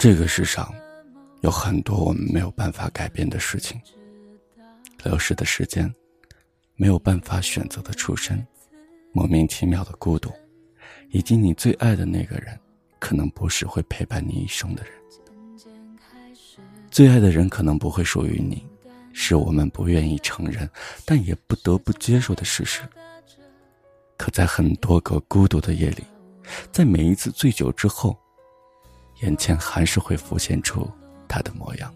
这个世上，有很多我们没有办法改变的事情。流逝的时间，没有办法选择的出身，莫名其妙的孤独，以及你最爱的那个人，可能不是会陪伴你一生的人。最爱的人可能不会属于你，是我们不愿意承认，但也不得不接受的事实。可在很多个孤独的夜里，在每一次醉酒之后。眼前还是会浮现出他的模样，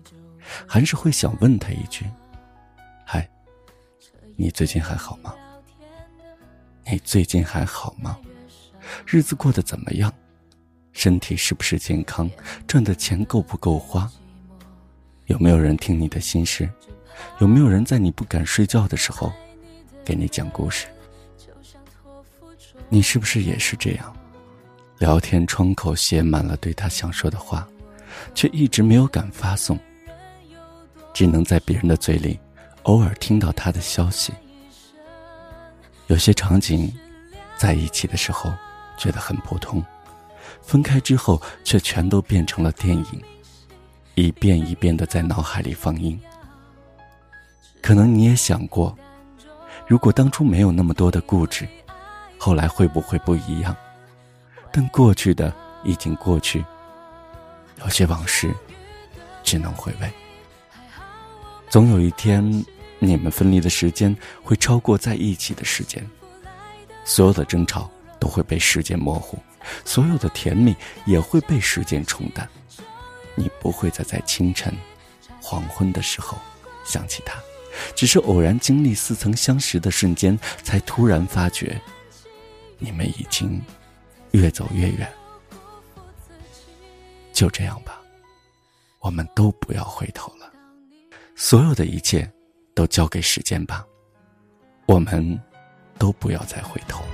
还是会想问他一句：“嗨，你最近还好吗？你最近还好吗？日子过得怎么样？身体是不是健康？赚的钱够不够花？有没有人听你的心事？有没有人在你不敢睡觉的时候给你讲故事？你是不是也是这样？”聊天窗口写满了对他想说的话，却一直没有敢发送。只能在别人的嘴里，偶尔听到他的消息。有些场景，在一起的时候觉得很普通，分开之后却全都变成了电影，一遍一遍的在脑海里放映。可能你也想过，如果当初没有那么多的固执，后来会不会不一样？但过去的已经过去，有些往事只能回味。总有一天，你们分离的时间会超过在一起的时间，所有的争吵都会被时间模糊，所有的甜蜜也会被时间冲淡。你不会再在清晨、黄昏的时候想起他，只是偶然经历似曾相识的瞬间，才突然发觉，你们已经。越走越远，就这样吧，我们都不要回头了，所有的一切都交给时间吧，我们都不要再回头。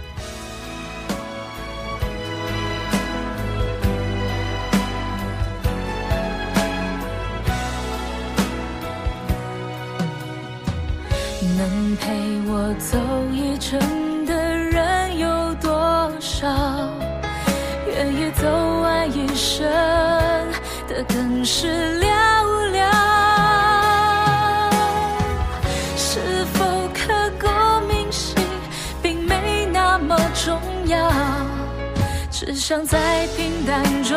能陪我走一程少？愿意走完一生的更是寥寥，是否刻骨铭心，并没那么重要，只想在平淡中